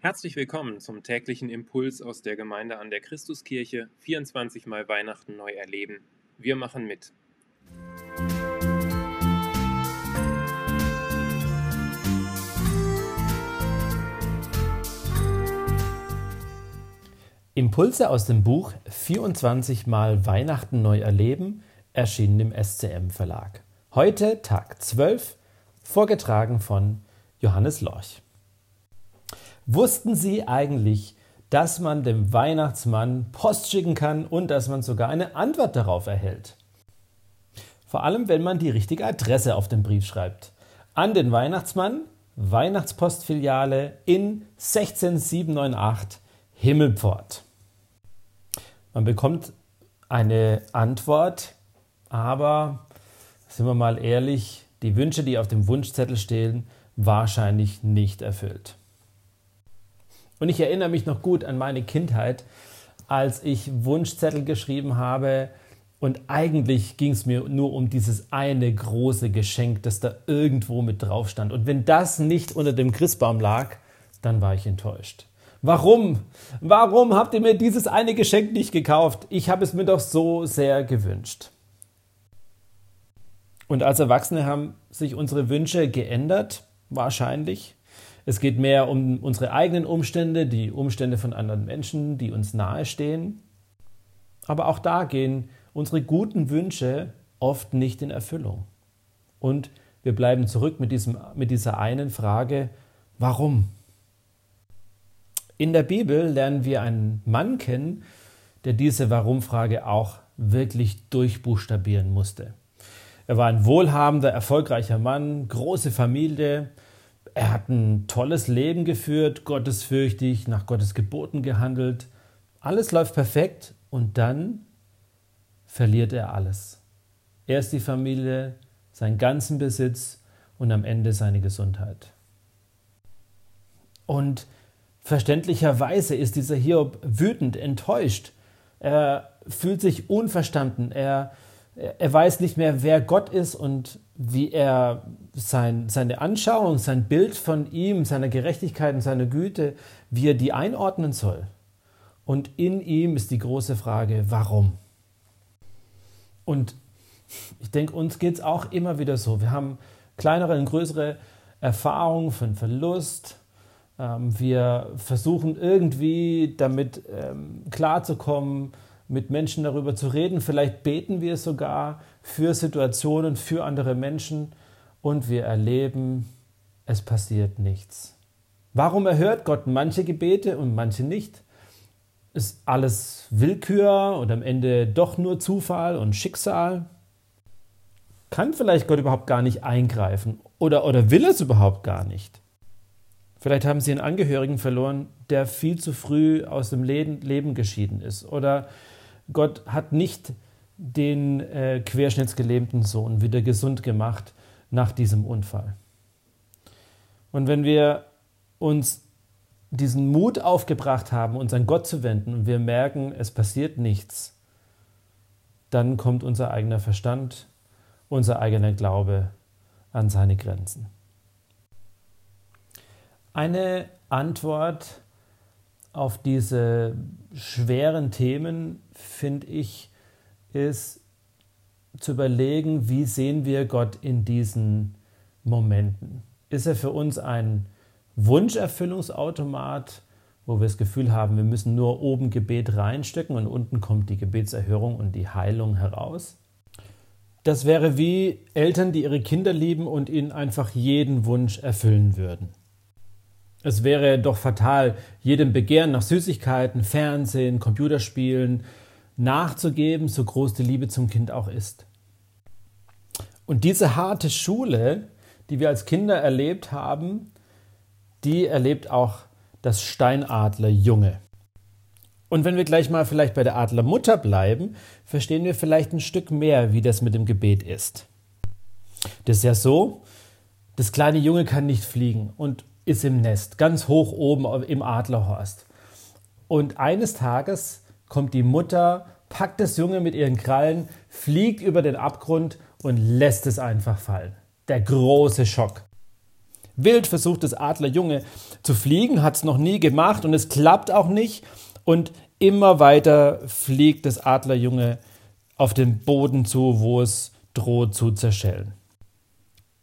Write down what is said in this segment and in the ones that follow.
Herzlich willkommen zum täglichen Impuls aus der Gemeinde an der Christuskirche. 24 Mal Weihnachten neu erleben. Wir machen mit. Impulse aus dem Buch 24 Mal Weihnachten neu erleben, erschienen im SCM Verlag. Heute Tag 12, vorgetragen von Johannes Lorch. Wussten Sie eigentlich, dass man dem Weihnachtsmann Post schicken kann und dass man sogar eine Antwort darauf erhält? Vor allem, wenn man die richtige Adresse auf den Brief schreibt. An den Weihnachtsmann, Weihnachtspostfiliale in 16798 Himmelpfort. Man bekommt eine Antwort, aber sind wir mal ehrlich, die Wünsche, die auf dem Wunschzettel stehen, wahrscheinlich nicht erfüllt. Und ich erinnere mich noch gut an meine Kindheit, als ich Wunschzettel geschrieben habe. Und eigentlich ging es mir nur um dieses eine große Geschenk, das da irgendwo mit drauf stand. Und wenn das nicht unter dem Christbaum lag, dann war ich enttäuscht. Warum? Warum habt ihr mir dieses eine Geschenk nicht gekauft? Ich habe es mir doch so sehr gewünscht. Und als Erwachsene haben sich unsere Wünsche geändert, wahrscheinlich. Es geht mehr um unsere eigenen Umstände, die Umstände von anderen Menschen, die uns nahestehen. Aber auch da gehen unsere guten Wünsche oft nicht in Erfüllung. Und wir bleiben zurück mit, diesem, mit dieser einen Frage, warum? In der Bibel lernen wir einen Mann kennen, der diese Warum-Frage auch wirklich durchbuchstabieren musste. Er war ein wohlhabender, erfolgreicher Mann, große Familie, er hat ein tolles Leben geführt, gottesfürchtig, nach Gottes Geboten gehandelt. Alles läuft perfekt und dann verliert er alles. Erst die Familie, seinen ganzen Besitz und am Ende seine Gesundheit. Und verständlicherweise ist dieser Hiob wütend, enttäuscht. Er fühlt sich unverstanden. Er, er weiß nicht mehr, wer Gott ist und wie er sein, seine Anschauung, sein Bild von ihm, seiner Gerechtigkeit und seiner Güte, wie er die einordnen soll. Und in ihm ist die große Frage, warum? Und ich denke, uns geht es auch immer wieder so. Wir haben kleinere und größere Erfahrungen von Verlust. Ähm, wir versuchen irgendwie damit ähm, klarzukommen, mit Menschen darüber zu reden. Vielleicht beten wir sogar für Situationen, für andere Menschen und wir erleben, es passiert nichts. Warum erhört Gott manche Gebete und manche nicht? Ist alles Willkür und am Ende doch nur Zufall und Schicksal? Kann vielleicht Gott überhaupt gar nicht eingreifen oder, oder will es überhaupt gar nicht? Vielleicht haben Sie einen Angehörigen verloren, der viel zu früh aus dem Leben geschieden ist oder Gott hat nicht den äh, querschnittsgelähmten Sohn wieder gesund gemacht nach diesem Unfall. Und wenn wir uns diesen Mut aufgebracht haben, uns an Gott zu wenden und wir merken, es passiert nichts, dann kommt unser eigener Verstand, unser eigener Glaube an seine Grenzen. Eine Antwort auf diese schweren Themen, finde ich, ist zu überlegen, wie sehen wir Gott in diesen Momenten. Ist er für uns ein Wunscherfüllungsautomat, wo wir das Gefühl haben, wir müssen nur oben Gebet reinstecken und unten kommt die Gebetserhörung und die Heilung heraus? Das wäre wie Eltern, die ihre Kinder lieben und ihnen einfach jeden Wunsch erfüllen würden. Es wäre doch fatal, jedem Begehren nach Süßigkeiten, Fernsehen, Computerspielen nachzugeben, so groß die Liebe zum Kind auch ist. Und diese harte Schule, die wir als Kinder erlebt haben, die erlebt auch das Steinadlerjunge. Und wenn wir gleich mal vielleicht bei der Adlermutter bleiben, verstehen wir vielleicht ein Stück mehr, wie das mit dem Gebet ist. Das ist ja so, das kleine Junge kann nicht fliegen und ist im Nest, ganz hoch oben im Adlerhorst. Und eines Tages kommt die Mutter, packt das Junge mit ihren Krallen, fliegt über den Abgrund und lässt es einfach fallen. Der große Schock. Wild versucht das Adlerjunge zu fliegen, hat es noch nie gemacht und es klappt auch nicht. Und immer weiter fliegt das Adlerjunge auf den Boden zu, wo es droht zu zerschellen.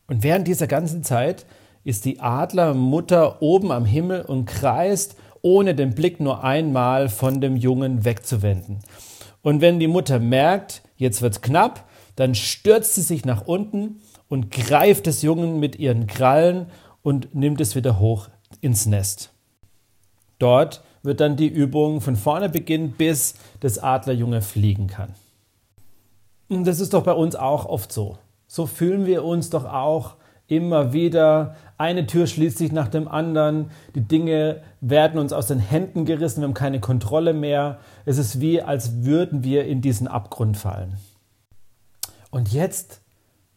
Und während dieser ganzen Zeit ist die Adlermutter oben am Himmel und kreist, ohne den Blick nur einmal von dem Jungen wegzuwenden. Und wenn die Mutter merkt, jetzt wird's knapp, dann stürzt sie sich nach unten und greift des Jungen mit ihren Krallen und nimmt es wieder hoch ins Nest. Dort wird dann die Übung von vorne beginnen, bis das Adlerjunge fliegen kann. Und das ist doch bei uns auch oft so. So fühlen wir uns doch auch immer wieder. Eine Tür schließt sich nach dem anderen. Die Dinge werden uns aus den Händen gerissen. Wir haben keine Kontrolle mehr. Es ist wie, als würden wir in diesen Abgrund fallen. Und jetzt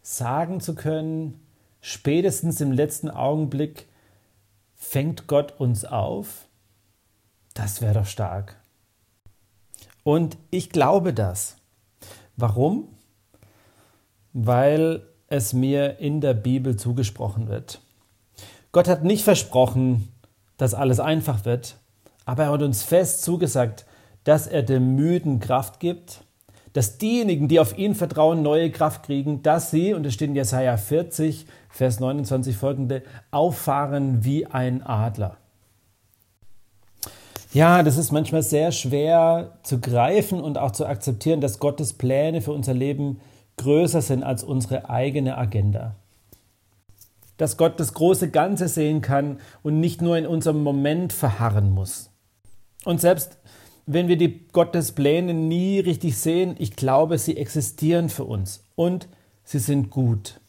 sagen zu können, spätestens im letzten Augenblick fängt Gott uns auf, das wäre doch stark. Und ich glaube das. Warum? Weil es mir in der Bibel zugesprochen wird. Gott hat nicht versprochen, dass alles einfach wird, aber er hat uns fest zugesagt, dass er dem Müden Kraft gibt, dass diejenigen, die auf ihn vertrauen, neue Kraft kriegen, dass sie, und es steht in Jesaja 40, Vers 29 folgende, auffahren wie ein Adler. Ja, das ist manchmal sehr schwer zu greifen und auch zu akzeptieren, dass Gottes Pläne für unser Leben größer sind als unsere eigene Agenda. Dass Gott das große Ganze sehen kann und nicht nur in unserem Moment verharren muss. Und selbst wenn wir die Gottes Pläne nie richtig sehen, ich glaube, sie existieren für uns und sie sind gut.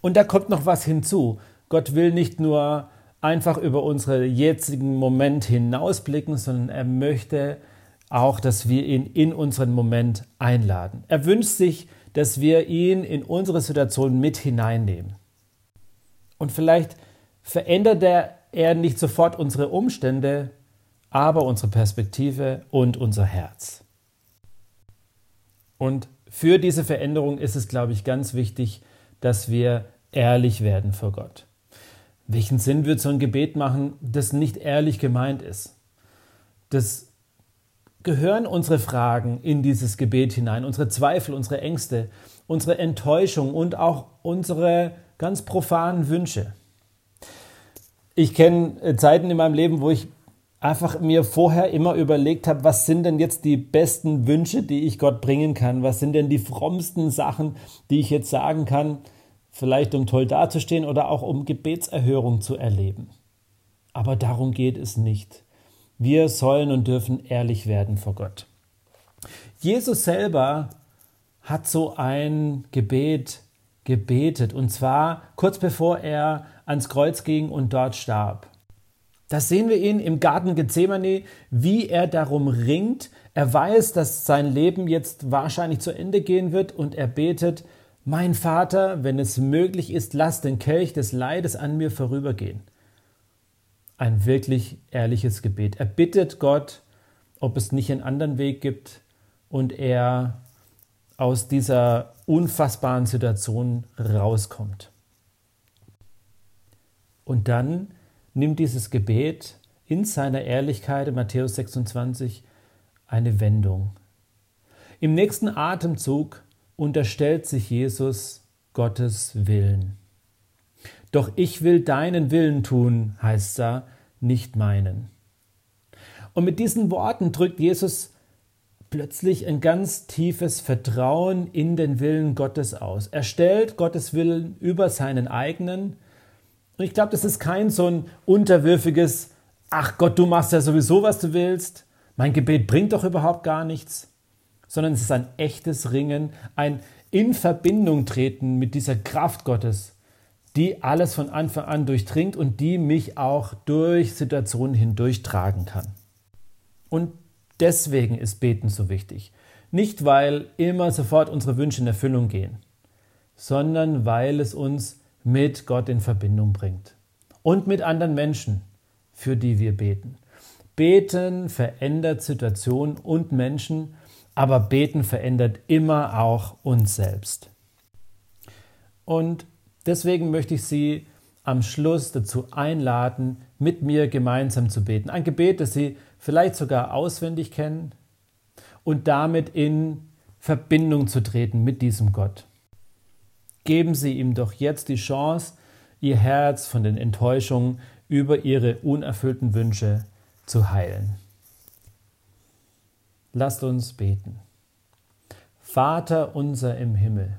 Und da kommt noch was hinzu. Gott will nicht nur einfach über unseren jetzigen Moment hinausblicken, sondern er möchte auch, dass wir ihn in unseren Moment einladen. Er wünscht sich, dass wir ihn in unsere Situation mit hineinnehmen. Und vielleicht verändert er, nicht sofort unsere Umstände, aber unsere Perspektive und unser Herz. Und für diese Veränderung ist es, glaube ich, ganz wichtig, dass wir ehrlich werden vor Gott. Welchen Sinn wird so ein Gebet machen, das nicht ehrlich gemeint ist? Das gehören unsere Fragen in dieses Gebet hinein, unsere Zweifel, unsere Ängste, unsere Enttäuschung und auch unsere ganz profanen Wünsche. Ich kenne äh, Zeiten in meinem Leben, wo ich einfach mir vorher immer überlegt habe, was sind denn jetzt die besten Wünsche, die ich Gott bringen kann? Was sind denn die frommsten Sachen, die ich jetzt sagen kann? vielleicht um toll dazustehen oder auch um Gebetserhörung zu erleben. Aber darum geht es nicht. Wir sollen und dürfen ehrlich werden vor Gott. Jesus selber hat so ein Gebet gebetet, und zwar kurz bevor er ans Kreuz ging und dort starb. Da sehen wir ihn im Garten Gethsemane, wie er darum ringt. Er weiß, dass sein Leben jetzt wahrscheinlich zu Ende gehen wird und er betet, mein Vater, wenn es möglich ist, lass den Kelch des Leides an mir vorübergehen. Ein wirklich ehrliches Gebet. Er bittet Gott, ob es nicht einen anderen Weg gibt und er aus dieser unfassbaren Situation rauskommt. Und dann nimmt dieses Gebet in seiner Ehrlichkeit in Matthäus 26 eine Wendung. Im nächsten Atemzug unterstellt sich Jesus Gottes Willen. Doch ich will deinen Willen tun, heißt da, nicht meinen. Und mit diesen Worten drückt Jesus plötzlich ein ganz tiefes Vertrauen in den Willen Gottes aus. Er stellt Gottes Willen über seinen eigenen. Und ich glaube, das ist kein so ein unterwürfiges, ach Gott, du machst ja sowieso, was du willst. Mein Gebet bringt doch überhaupt gar nichts sondern es ist ein echtes Ringen, ein in Verbindung treten mit dieser Kraft Gottes, die alles von Anfang an durchdringt und die mich auch durch Situationen hindurch tragen kann. Und deswegen ist Beten so wichtig. Nicht, weil immer sofort unsere Wünsche in Erfüllung gehen, sondern weil es uns mit Gott in Verbindung bringt und mit anderen Menschen, für die wir beten. Beten verändert Situationen und Menschen aber beten verändert immer auch uns selbst. Und deswegen möchte ich Sie am Schluss dazu einladen, mit mir gemeinsam zu beten. Ein Gebet, das Sie vielleicht sogar auswendig kennen und damit in Verbindung zu treten mit diesem Gott. Geben Sie ihm doch jetzt die Chance, Ihr Herz von den Enttäuschungen über Ihre unerfüllten Wünsche zu heilen. Lasst uns beten. Vater unser im Himmel,